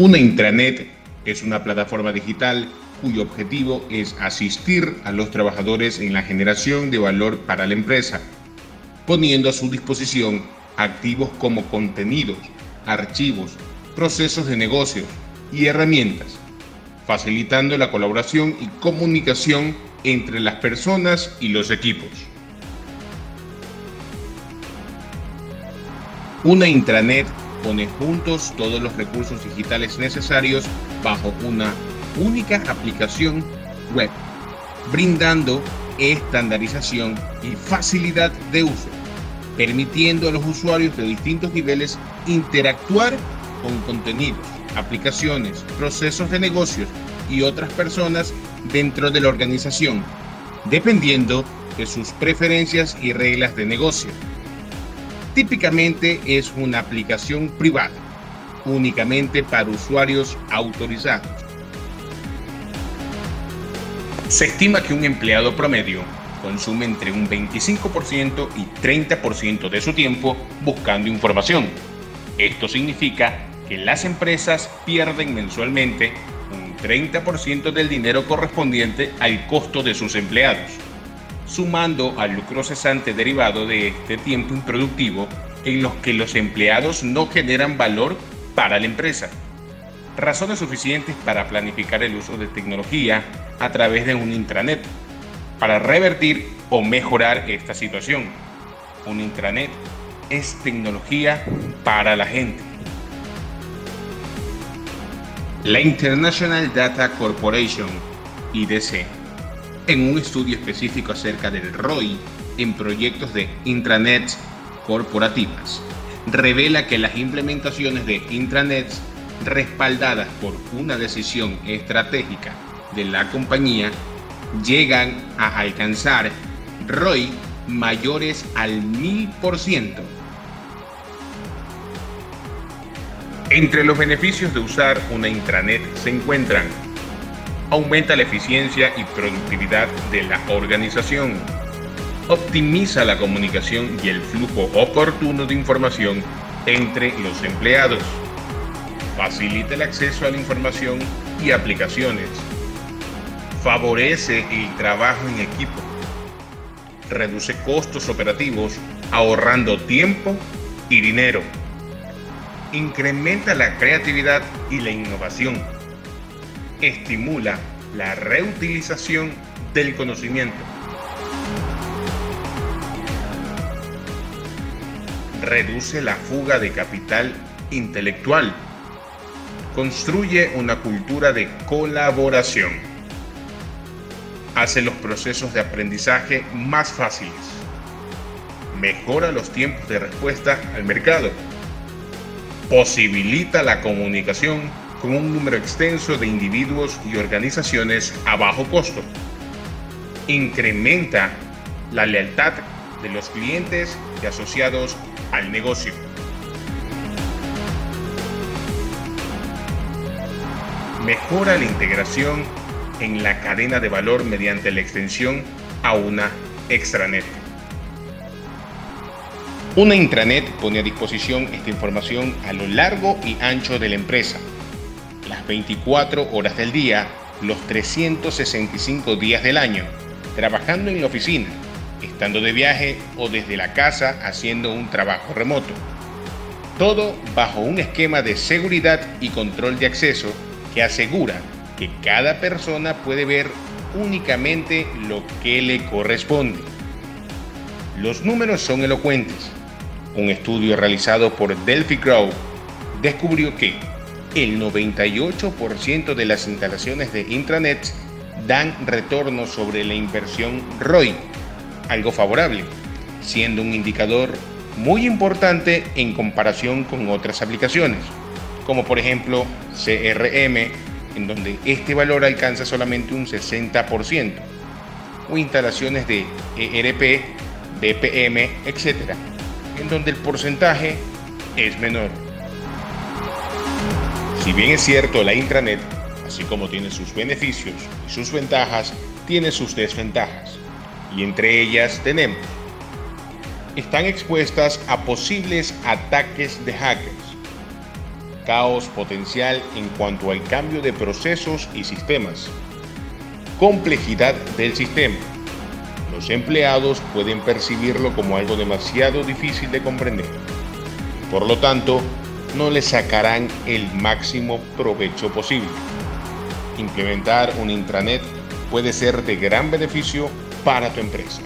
Una intranet es una plataforma digital cuyo objetivo es asistir a los trabajadores en la generación de valor para la empresa, poniendo a su disposición activos como contenidos, archivos, procesos de negocios y herramientas, facilitando la colaboración y comunicación entre las personas y los equipos. Una intranet pone juntos todos los recursos digitales necesarios bajo una única aplicación web, brindando estandarización y facilidad de uso, permitiendo a los usuarios de distintos niveles interactuar con contenidos, aplicaciones, procesos de negocios y otras personas dentro de la organización, dependiendo de sus preferencias y reglas de negocio. Típicamente es una aplicación privada, únicamente para usuarios autorizados. Se estima que un empleado promedio consume entre un 25% y 30% de su tiempo buscando información. Esto significa que las empresas pierden mensualmente un 30% del dinero correspondiente al costo de sus empleados, sumando al lucro cesante derivado de este tiempo improductivo en los que los empleados no generan valor para la empresa. Razones suficientes para planificar el uso de tecnología a través de un intranet para revertir o mejorar esta situación. Un intranet es tecnología para la gente. La International Data Corporation, IDC, en un estudio específico acerca del ROI en proyectos de intranets corporativas, revela que las implementaciones de intranets respaldadas por una decisión estratégica de la compañía llegan a alcanzar ROI mayores al 1000%. Entre los beneficios de usar una intranet se encuentran aumenta la eficiencia y productividad de la organización, optimiza la comunicación y el flujo oportuno de información entre los empleados, facilita el acceso a la información y aplicaciones, favorece el trabajo en equipo, reduce costos operativos ahorrando tiempo y dinero. Incrementa la creatividad y la innovación, estimula la reutilización del conocimiento, reduce la fuga de capital intelectual, construye una cultura de colaboración, hace los procesos de aprendizaje más fáciles, mejora los tiempos de respuesta al mercado, posibilita la comunicación con un número extenso de individuos y organizaciones a bajo costo. Incrementa la lealtad de los clientes y asociados al negocio. Mejora la integración en la cadena de valor mediante la extensión a una extranet. Una intranet pone a disposición esta información a lo largo y ancho de la empresa, las 24 horas del día, los 365 días del año, trabajando en la oficina, estando de viaje o desde la casa haciendo un trabajo remoto. Todo bajo un esquema de seguridad y control de acceso que asegura que cada persona puede ver únicamente lo que le corresponde. Los números son elocuentes un estudio realizado por Delphi Crow descubrió que el 98% de las instalaciones de intranets dan retorno sobre la inversión ROI, algo favorable, siendo un indicador muy importante en comparación con otras aplicaciones, como por ejemplo CRM, en donde este valor alcanza solamente un 60%, o instalaciones de ERP, BPM, etc., en donde el porcentaje es menor. Si bien es cierto, la intranet, así como tiene sus beneficios y sus ventajas, tiene sus desventajas. Y entre ellas tenemos, están expuestas a posibles ataques de hackers. caos potencial en cuanto al cambio de procesos y sistemas, complejidad del sistema. Los empleados pueden percibirlo como algo demasiado difícil de comprender. Por lo tanto, no le sacarán el máximo provecho posible. Implementar un intranet puede ser de gran beneficio para tu empresa.